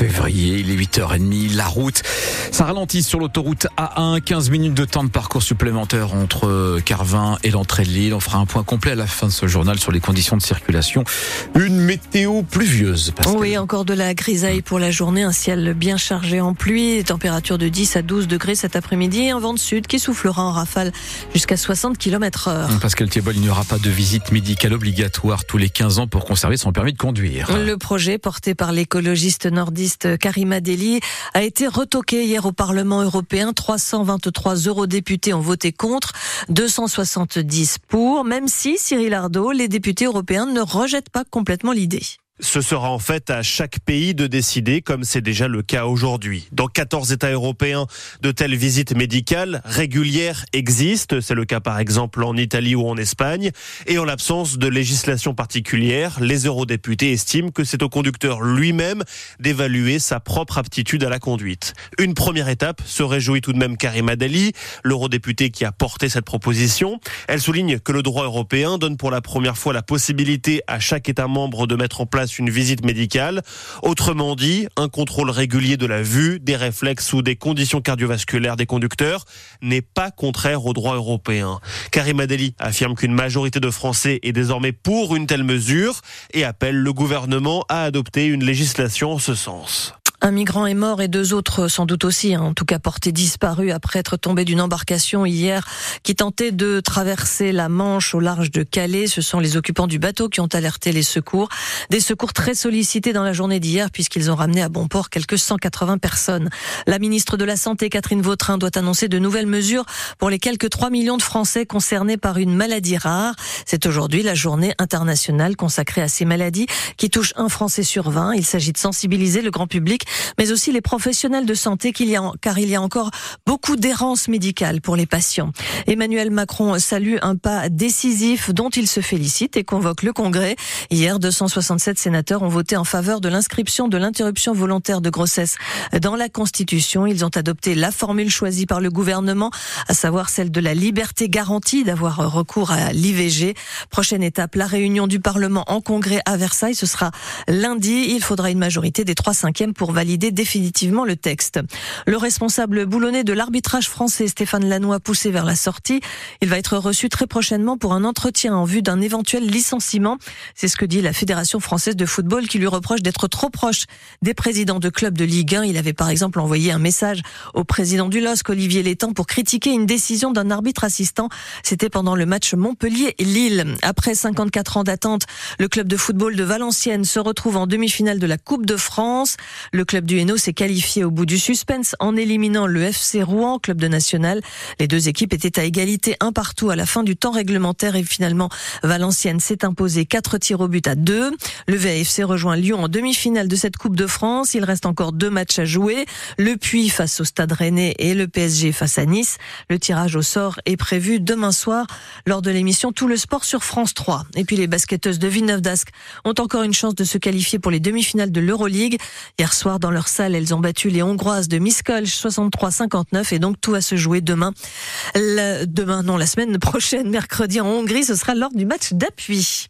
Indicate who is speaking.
Speaker 1: février, il est 8h30, la route, ça ralentit sur l'autoroute A1, 15 minutes de temps de parcours supplémentaire entre Carvin et l'entrée de l'île. On fera un point complet à la fin de ce journal sur les conditions de circulation. Une météo pluvieuse.
Speaker 2: Oui, encore de la grisaille pour la journée, un ciel bien chargé en pluie, température de 10 à 12 degrés cet après-midi, un vent de sud qui soufflera en rafale jusqu'à 60 km heure.
Speaker 1: Pascal Thiebol, il n'y aura pas de visite médicale obligatoire tous les 15 ans pour conserver son permis de conduire.
Speaker 2: Le projet porté par l'écologiste nordiste Karima Deli a été retoqué hier au Parlement européen. 323 eurodéputés ont voté contre, 270 pour, même si Cyril Ardo, les députés européens ne rejettent pas complètement l'idée.
Speaker 3: Ce sera en fait à chaque pays de décider, comme c'est déjà le cas aujourd'hui. Dans 14 États européens, de telles visites médicales régulières existent. C'est le cas par exemple en Italie ou en Espagne. Et en l'absence de législation particulière, les eurodéputés estiment que c'est au conducteur lui-même d'évaluer sa propre aptitude à la conduite. Une première étape se réjouit tout de même Karima Deli, l'eurodéputé qui a porté cette proposition. Elle souligne que le droit européen donne pour la première fois la possibilité à chaque État membre de mettre en place une visite médicale. Autrement dit, un contrôle régulier de la vue, des réflexes ou des conditions cardiovasculaires des conducteurs n'est pas contraire au droit européen. Karim Adeli affirme qu'une majorité de Français est désormais pour une telle mesure et appelle le gouvernement à adopter une législation en ce sens.
Speaker 2: Un migrant est mort et deux autres sans doute aussi, hein, en tout cas portés disparus après être tombés d'une embarcation hier qui tentait de traverser la Manche au large de Calais. Ce sont les occupants du bateau qui ont alerté les secours. Des secours très sollicités dans la journée d'hier puisqu'ils ont ramené à bon port quelques 180 personnes. La ministre de la Santé, Catherine Vautrin, doit annoncer de nouvelles mesures pour les quelques 3 millions de Français concernés par une maladie rare. C'est aujourd'hui la journée internationale consacrée à ces maladies qui touchent un Français sur 20. Il s'agit de sensibiliser le grand public mais aussi les professionnels de santé, qu'il y a, car il y a encore beaucoup d'errance médicale pour les patients. Emmanuel Macron salue un pas décisif dont il se félicite et convoque le Congrès. Hier, 267 sénateurs ont voté en faveur de l'inscription de l'interruption volontaire de grossesse dans la Constitution. Ils ont adopté la formule choisie par le gouvernement, à savoir celle de la liberté garantie d'avoir recours à l'IVG. Prochaine étape, la réunion du Parlement en Congrès à Versailles. Ce sera lundi. Il faudra une majorité des trois cinquièmes pour valider définitivement le texte. Le responsable boulonnais de l'arbitrage français, Stéphane Lannoy, poussé vers la sortie. Il va être reçu très prochainement pour un entretien en vue d'un éventuel licenciement. C'est ce que dit la Fédération française de football qui lui reproche d'être trop proche des présidents de clubs de Ligue 1. Il avait par exemple envoyé un message au président du LOSC, Olivier Létang, pour critiquer une décision d'un arbitre assistant. C'était pendant le match Montpellier-Lille. Après 54 ans d'attente, le club de football de Valenciennes se retrouve en demi-finale de la Coupe de France. Club du Hainaut s'est qualifié au bout du suspense en éliminant le FC Rouen, club de national. Les deux équipes étaient à égalité un partout à la fin du temps réglementaire et finalement Valenciennes s'est imposé 4 tirs au but à 2. Le VFC rejoint Lyon en demi-finale de cette Coupe de France. Il reste encore deux matchs à jouer. Le Puy face au Stade Rennais et le PSG face à Nice. Le tirage au sort est prévu demain soir lors de l'émission Tout le sport sur France 3. Et puis les basketteuses de Villeneuve d'Ascq ont encore une chance de se qualifier pour les demi-finales de l'Euroleague. Hier soir, dans leur salle, elles ont battu les Hongroises de Miskolc 63-59 et donc tout va se jouer demain. demain, non, la semaine prochaine, mercredi en Hongrie, ce sera lors du match d'appui.